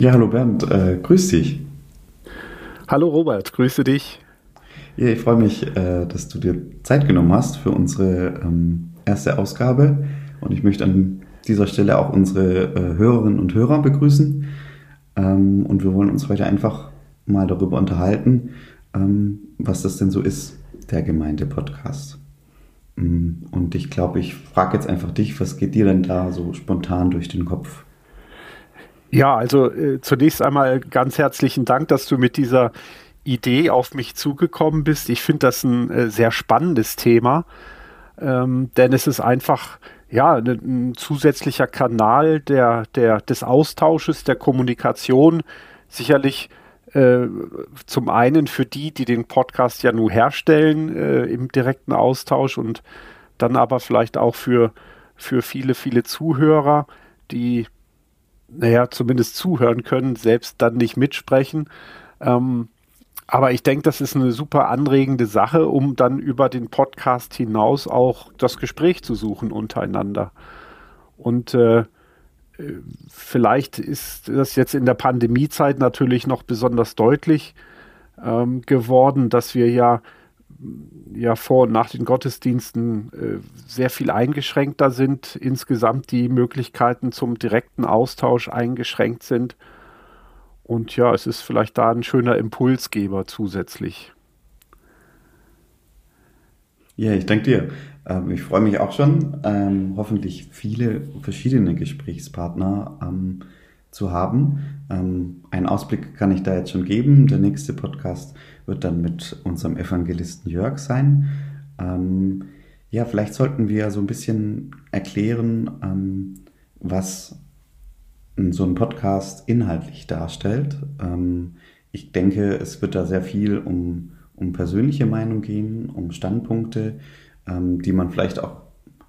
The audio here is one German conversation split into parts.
Ja, hallo Bernd, äh, grüß dich. Hallo Robert, grüße dich. Ja, ich freue mich, äh, dass du dir Zeit genommen hast für unsere ähm, erste Ausgabe und ich möchte an dieser Stelle auch unsere äh, Hörerinnen und Hörer begrüßen ähm, und wir wollen uns heute einfach mal darüber unterhalten, ähm, was das denn so ist, der Gemeinde-Podcast. Mm, und ich glaube, ich frage jetzt einfach dich, was geht dir denn da so spontan durch den Kopf? Ja, also äh, zunächst einmal ganz herzlichen Dank, dass du mit dieser Idee auf mich zugekommen bist. Ich finde das ein äh, sehr spannendes Thema, ähm, denn es ist einfach ja ein, ein zusätzlicher Kanal der, der, des Austausches, der Kommunikation. Sicherlich äh, zum einen für die, die den Podcast ja nur herstellen äh, im direkten Austausch und dann aber vielleicht auch für, für viele, viele Zuhörer, die naja, zumindest zuhören können, selbst dann nicht mitsprechen. Ähm, aber ich denke, das ist eine super anregende Sache, um dann über den Podcast hinaus auch das Gespräch zu suchen untereinander. Und äh, vielleicht ist das jetzt in der Pandemiezeit natürlich noch besonders deutlich ähm, geworden, dass wir ja ja vor und nach den Gottesdiensten äh, sehr viel eingeschränkter sind, insgesamt die Möglichkeiten zum direkten Austausch eingeschränkt sind. Und ja, es ist vielleicht da ein schöner Impulsgeber zusätzlich. Ja, ich danke dir. Ähm, ich freue mich auch schon, ähm, hoffentlich viele verschiedene Gesprächspartner ähm, zu haben. Ähm, einen Ausblick kann ich da jetzt schon geben. Der nächste Podcast wird dann mit unserem Evangelisten Jörg sein. Ähm, ja, vielleicht sollten wir so ein bisschen erklären, ähm, was so ein Podcast inhaltlich darstellt. Ähm, ich denke, es wird da sehr viel um, um persönliche Meinung gehen, um Standpunkte, ähm, die man vielleicht auch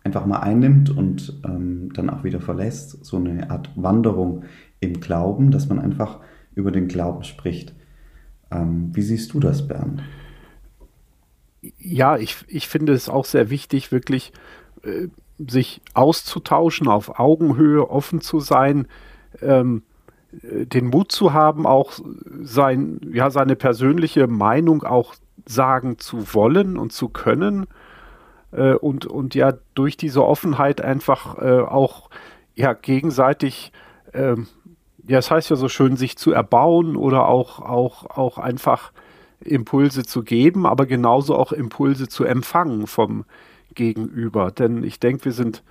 einfach mal einnimmt und ähm, dann auch wieder verlässt. So eine Art Wanderung im Glauben, dass man einfach über den Glauben spricht. Ähm, wie siehst du das, Bernd? Ja, ich, ich finde es auch sehr wichtig, wirklich äh, sich auszutauschen, auf Augenhöhe offen zu sein, ähm, äh, den Mut zu haben, auch sein, ja, seine persönliche Meinung auch sagen zu wollen und zu können. Äh, und, und ja, durch diese Offenheit einfach äh, auch ja, gegenseitig ähm, ja, es heißt ja so schön, sich zu erbauen oder auch, auch, auch einfach Impulse zu geben, aber genauso auch Impulse zu empfangen vom Gegenüber. Denn ich denke, wir sind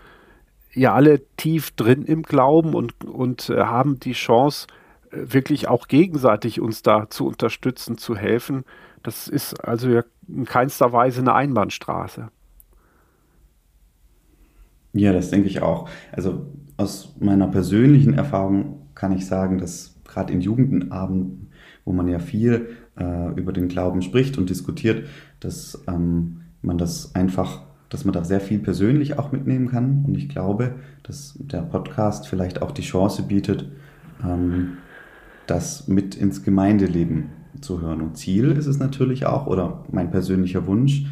ja alle tief drin im Glauben und, und äh, haben die Chance, äh, wirklich auch gegenseitig uns da zu unterstützen, zu helfen. Das ist also ja in keinster Weise eine Einbahnstraße. Ja, das denke ich auch. Also aus meiner persönlichen Erfahrung kann ich sagen, dass gerade in Jugendabenden, wo man ja viel äh, über den Glauben spricht und diskutiert, dass ähm, man das einfach, dass man da sehr viel persönlich auch mitnehmen kann. Und ich glaube, dass der Podcast vielleicht auch die Chance bietet, ähm, das mit ins Gemeindeleben zu hören. Und Ziel ist es natürlich auch, oder mein persönlicher Wunsch,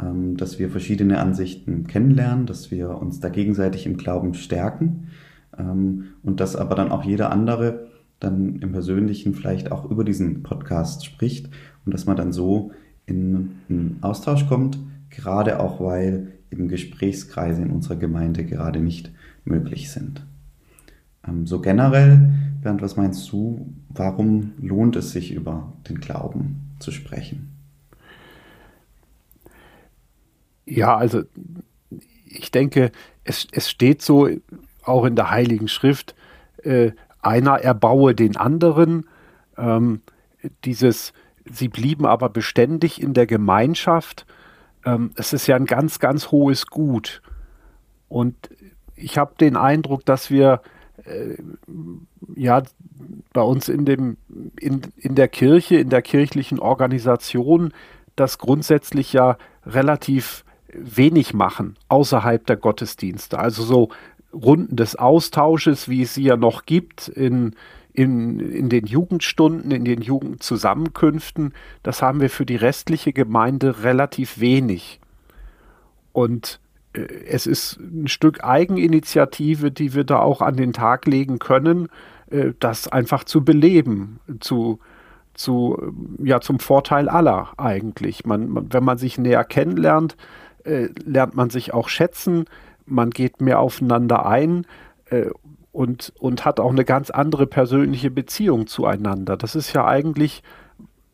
ähm, dass wir verschiedene Ansichten kennenlernen, dass wir uns da gegenseitig im Glauben stärken und dass aber dann auch jeder andere dann im Persönlichen vielleicht auch über diesen Podcast spricht und dass man dann so in einen Austausch kommt, gerade auch weil eben Gesprächskreise in unserer Gemeinde gerade nicht möglich sind. Ähm, so generell, Bernd, was meinst du, warum lohnt es sich über den Glauben zu sprechen? Ja, also ich denke, es, es steht so auch in der Heiligen Schrift, äh, einer erbaue den anderen. Ähm, dieses, sie blieben aber beständig in der Gemeinschaft. Ähm, es ist ja ein ganz, ganz hohes Gut. Und ich habe den Eindruck, dass wir äh, ja bei uns in, dem, in, in der Kirche, in der kirchlichen Organisation, das grundsätzlich ja relativ wenig machen außerhalb der Gottesdienste. Also so Runden des Austausches, wie es sie ja noch gibt in, in, in den Jugendstunden, in den Jugendzusammenkünften, das haben wir für die restliche Gemeinde relativ wenig. Und äh, es ist ein Stück Eigeninitiative, die wir da auch an den Tag legen können, äh, das einfach zu beleben, zu, zu, ja, zum Vorteil aller eigentlich. Man, man, wenn man sich näher kennenlernt, äh, lernt man sich auch schätzen, man geht mehr aufeinander ein äh, und, und hat auch eine ganz andere persönliche Beziehung zueinander. Das ist ja eigentlich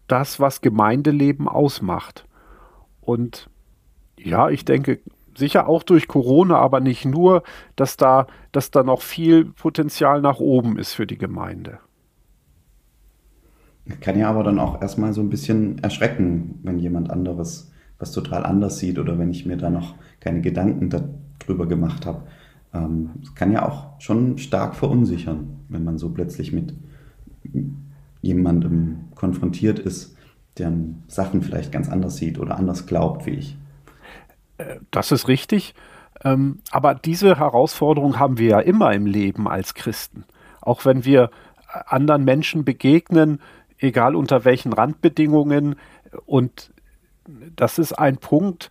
das, was Gemeindeleben ausmacht. Und ja, ich denke, sicher auch durch Corona, aber nicht nur, dass da, dass da noch viel Potenzial nach oben ist für die Gemeinde. Kann ja aber dann auch erstmal so ein bisschen erschrecken, wenn jemand anderes was total anders sieht oder wenn ich mir da noch keine Gedanken darüber gemacht habe. Ähm, es kann ja auch schon stark verunsichern, wenn man so plötzlich mit jemandem konfrontiert ist, der Sachen vielleicht ganz anders sieht oder anders glaubt wie ich. Äh, das ist richtig. Ähm, aber diese Herausforderung haben wir ja immer im Leben als Christen. Auch wenn wir anderen Menschen begegnen, egal unter welchen Randbedingungen. Und das ist ein Punkt,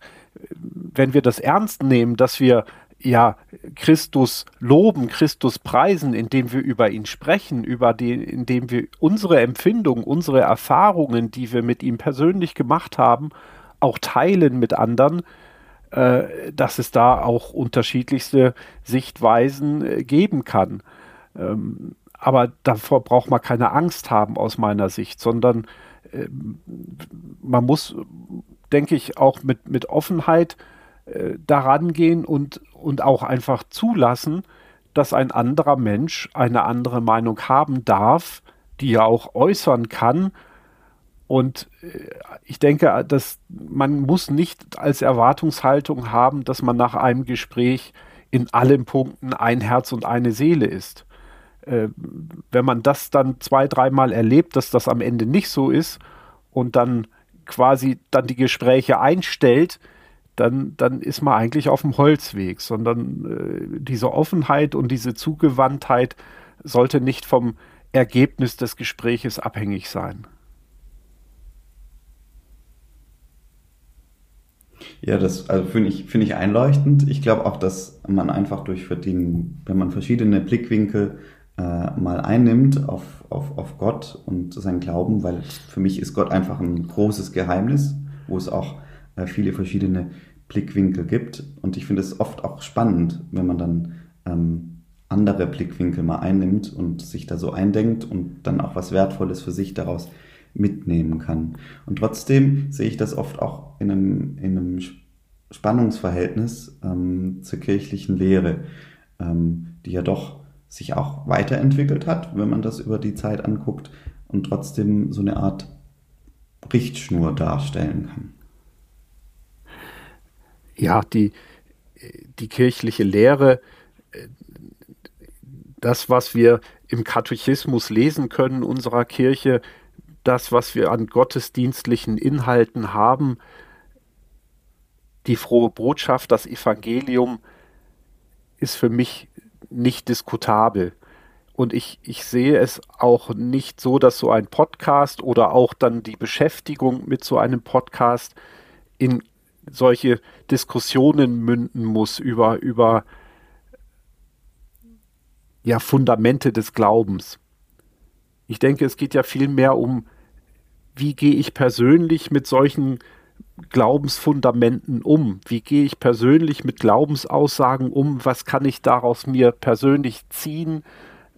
wenn wir das ernst nehmen, dass wir ja Christus loben, Christus preisen, indem wir über ihn sprechen, über die, indem wir unsere Empfindungen, unsere Erfahrungen, die wir mit ihm persönlich gemacht haben, auch teilen mit anderen, äh, dass es da auch unterschiedlichste Sichtweisen äh, geben kann. Ähm, aber davor braucht man keine Angst haben aus meiner Sicht, sondern äh, man muss, denke ich, auch mit, mit Offenheit äh, daran gehen und, und auch einfach zulassen, dass ein anderer Mensch eine andere Meinung haben darf, die er auch äußern kann und äh, ich denke, dass man muss nicht als Erwartungshaltung haben, dass man nach einem Gespräch in allen Punkten ein Herz und eine Seele ist. Äh, wenn man das dann zwei, dreimal erlebt, dass das am Ende nicht so ist und dann quasi dann die Gespräche einstellt, dann, dann ist man eigentlich auf dem Holzweg, sondern äh, diese Offenheit und diese Zugewandtheit sollte nicht vom Ergebnis des Gespräches abhängig sein. Ja, das also finde ich, finde ich einleuchtend. Ich glaube auch, dass man einfach durch den, wenn man verschiedene Blickwinkel mal einnimmt auf, auf, auf Gott und seinen Glauben, weil für mich ist Gott einfach ein großes Geheimnis, wo es auch äh, viele verschiedene Blickwinkel gibt. Und ich finde es oft auch spannend, wenn man dann ähm, andere Blickwinkel mal einnimmt und sich da so eindenkt und dann auch was Wertvolles für sich daraus mitnehmen kann. Und trotzdem sehe ich das oft auch in einem, in einem Spannungsverhältnis ähm, zur kirchlichen Lehre, ähm, die ja doch sich auch weiterentwickelt hat, wenn man das über die Zeit anguckt und trotzdem so eine Art Richtschnur darstellen kann. Ja, die, die kirchliche Lehre, das, was wir im Katechismus lesen können unserer Kirche, das, was wir an gottesdienstlichen Inhalten haben, die frohe Botschaft, das Evangelium, ist für mich nicht diskutabel. Und ich, ich sehe es auch nicht so, dass so ein Podcast oder auch dann die Beschäftigung mit so einem Podcast in solche Diskussionen münden muss über, über ja, Fundamente des Glaubens. Ich denke, es geht ja viel mehr um wie gehe ich persönlich mit solchen Glaubensfundamenten um? Wie gehe ich persönlich mit Glaubensaussagen um? Was kann ich daraus mir persönlich ziehen?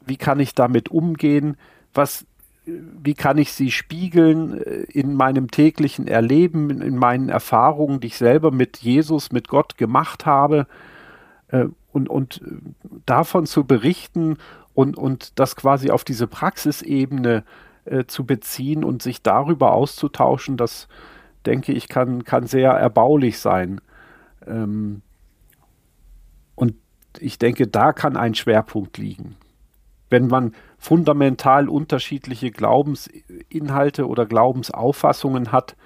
Wie kann ich damit umgehen? Was, wie kann ich sie spiegeln äh, in meinem täglichen Erleben, in meinen Erfahrungen, die ich selber mit Jesus, mit Gott gemacht habe? Äh, und, und äh, davon zu berichten und, und das quasi auf diese Praxisebene zu beziehen und sich darüber auszutauschen, das denke ich, kann, kann sehr erbaulich sein. Ähm, und ich denke, da kann ein Schwerpunkt liegen. Wenn man fundamental unterschiedliche Glaubensinhalte oder Glaubensauffassungen hat,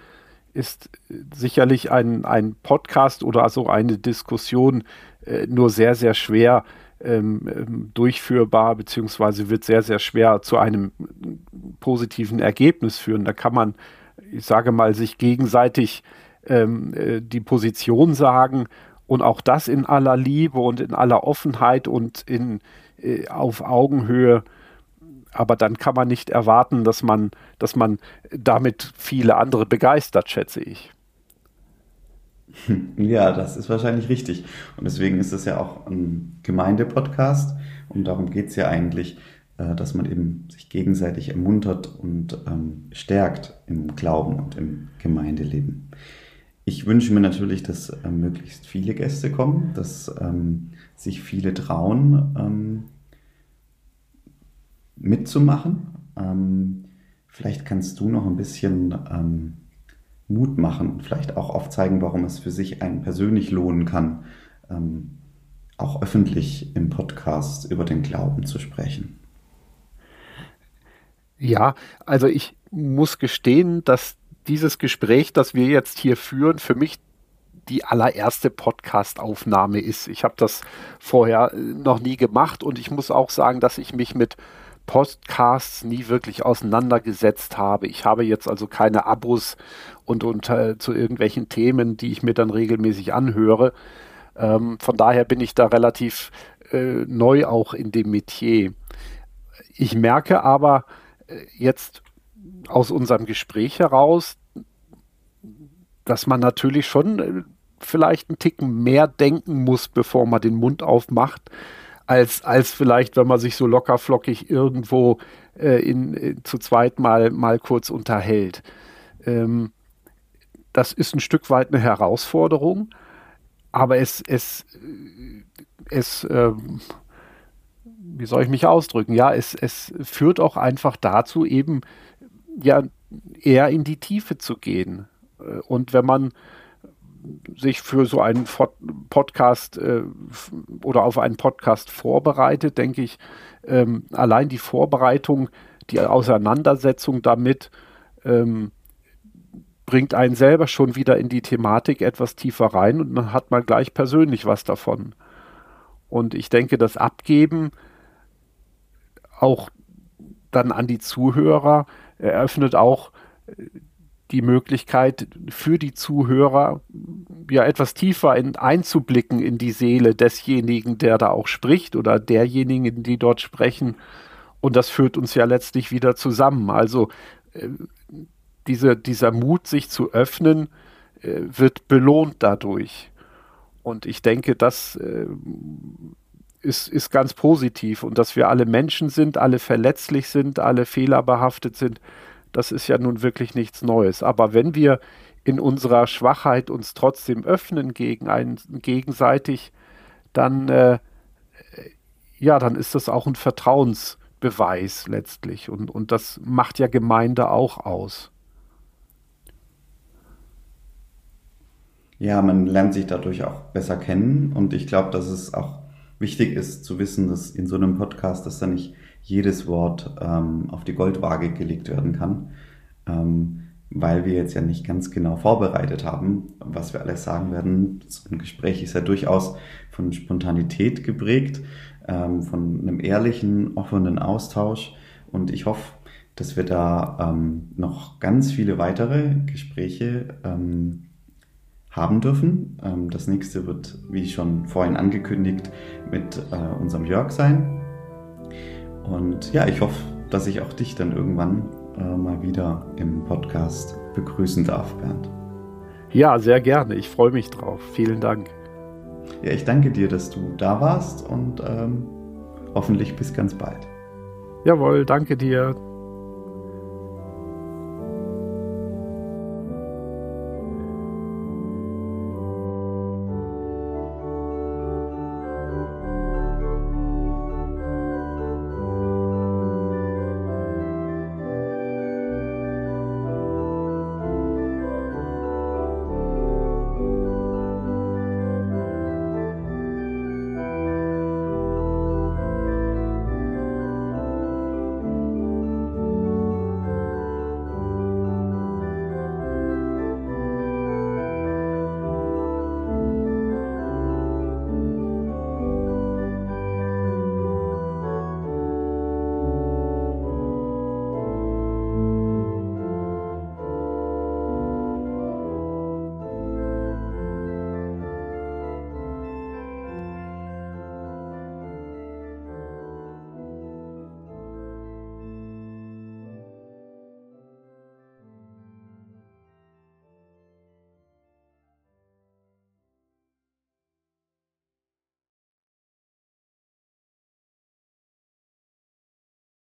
ist sicherlich ein, ein Podcast oder so eine Diskussion äh, nur sehr, sehr schwer ähm, ähm, durchführbar, beziehungsweise wird sehr, sehr schwer zu einem positiven Ergebnis führen. Da kann man, ich sage mal, sich gegenseitig ähm, äh, die Position sagen und auch das in aller Liebe und in aller Offenheit und in, äh, auf Augenhöhe. aber dann kann man nicht erwarten, dass man, dass man damit viele andere begeistert, schätze ich. Ja, das ist wahrscheinlich richtig. Und deswegen ist es ja auch ein Gemeindepodcast. Und darum geht es ja eigentlich, äh, dass man eben sich gegenseitig ermuntert und ähm, stärkt im Glauben und im Gemeindeleben. Ich wünsche mir natürlich, dass äh, möglichst viele Gäste kommen, dass ähm, sich viele trauen, ähm, mitzumachen. Ähm, vielleicht kannst du noch ein bisschen ähm, Mut machen, vielleicht auch aufzeigen, warum es für sich einen persönlich lohnen kann, ähm, auch öffentlich im Podcast über den Glauben zu sprechen. Ja, also ich muss gestehen, dass dieses Gespräch, das wir jetzt hier führen, für mich die allererste Podcast-Aufnahme ist. Ich habe das vorher äh, noch nie gemacht und ich muss auch sagen, dass ich mich mit Podcasts nie wirklich auseinandergesetzt habe. Ich habe jetzt also keine Abos und, und äh, zu irgendwelchen Themen, die ich mir dann regelmäßig anhöre. Ähm, von daher bin ich da relativ äh, neu auch in dem Metier. Ich merke aber jetzt aus unserem Gespräch heraus, dass man natürlich schon äh, vielleicht einen Ticken mehr denken muss, bevor man den Mund aufmacht, als, als vielleicht, wenn man sich so lockerflockig irgendwo äh, in, in, äh, zu zweit mal, mal kurz unterhält. Ähm, das ist ein Stück weit eine Herausforderung, aber es, es, äh, es ähm, wie soll ich mich ausdrücken? Ja, es, es führt auch einfach dazu, eben ja eher in die Tiefe zu gehen. Äh, und wenn man sich für so einen Podcast äh, oder auf einen Podcast vorbereitet, denke ich, ähm, allein die Vorbereitung, die Auseinandersetzung damit ähm, bringt einen selber schon wieder in die Thematik etwas tiefer rein und dann hat man gleich persönlich was davon. Und ich denke, das Abgeben auch dann an die Zuhörer eröffnet auch äh, die Möglichkeit für die Zuhörer ja etwas tiefer in, einzublicken in die Seele desjenigen, der da auch spricht oder derjenigen, die dort sprechen. Und das führt uns ja letztlich wieder zusammen. Also äh, diese, dieser Mut, sich zu öffnen, äh, wird belohnt dadurch. Und ich denke, das äh, ist, ist ganz positiv. Und dass wir alle Menschen sind, alle verletzlich sind, alle fehlerbehaftet sind, das ist ja nun wirklich nichts Neues. Aber wenn wir in unserer Schwachheit uns trotzdem öffnen gegen einen gegenseitig, dann äh, ja, dann ist das auch ein Vertrauensbeweis letztlich. Und, und das macht ja Gemeinde auch aus. Ja, man lernt sich dadurch auch besser kennen und ich glaube, dass es auch wichtig ist zu wissen, dass in so einem Podcast, dass da nicht jedes Wort ähm, auf die Goldwaage gelegt werden kann, ähm, weil wir jetzt ja nicht ganz genau vorbereitet haben, was wir alles sagen werden. So ein Gespräch ist ja durchaus von Spontanität geprägt, ähm, von einem ehrlichen, offenen Austausch und ich hoffe, dass wir da ähm, noch ganz viele weitere Gespräche ähm, haben dürfen. Ähm, das nächste wird, wie schon vorhin angekündigt, mit äh, unserem Jörg sein. Und ja, ich hoffe, dass ich auch dich dann irgendwann äh, mal wieder im Podcast begrüßen darf, Bernd. Ja, sehr gerne. Ich freue mich drauf. Vielen Dank. Ja, ich danke dir, dass du da warst und ähm, hoffentlich bis ganz bald. Jawohl, danke dir.